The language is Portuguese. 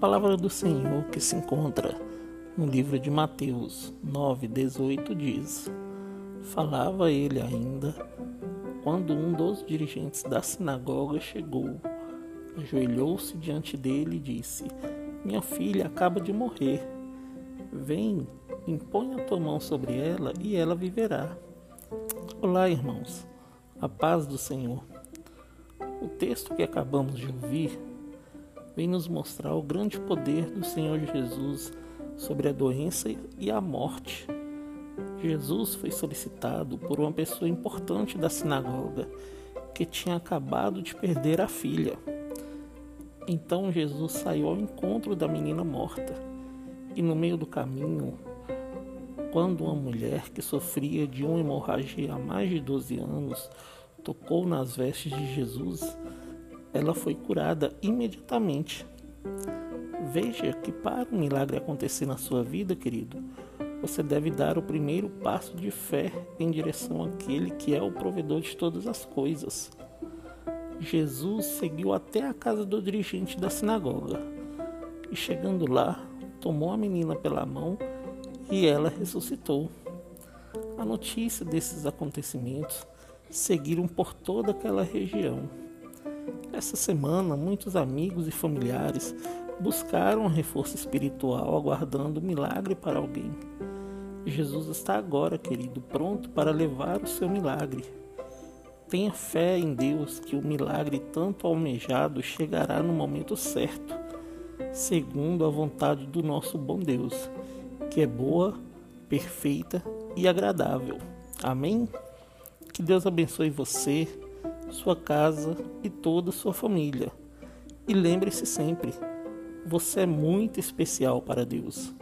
palavra do Senhor que se encontra no livro de Mateus 9:18 diz: Falava ele ainda quando um dos dirigentes da sinagoga chegou, ajoelhou-se diante dele e disse: Minha filha acaba de morrer. Vem, impõe a tua mão sobre ela e ela viverá. Olá, irmãos. A paz do Senhor. O texto que acabamos de ouvir vem nos mostrar o grande poder do Senhor Jesus sobre a doença e a morte. Jesus foi solicitado por uma pessoa importante da sinagoga que tinha acabado de perder a filha. Então Jesus saiu ao encontro da menina morta e no meio do caminho, quando uma mulher que sofria de uma hemorragia há mais de 12 anos tocou nas vestes de Jesus, ela foi curada imediatamente. Veja que para um milagre acontecer na sua vida, querido, você deve dar o primeiro passo de fé em direção àquele que é o provedor de todas as coisas. Jesus seguiu até a casa do dirigente da sinagoga e, chegando lá, tomou a menina pela mão e ela ressuscitou. A notícia desses acontecimentos seguiram por toda aquela região. Essa semana, muitos amigos e familiares buscaram um reforço espiritual, aguardando um milagre para alguém. Jesus está agora, querido, pronto para levar o seu milagre. Tenha fé em Deus que o milagre tanto almejado chegará no momento certo, segundo a vontade do nosso bom Deus, que é boa, perfeita e agradável. Amém? Que Deus abençoe você sua casa e toda sua família. E lembre-se sempre, você é muito especial para Deus.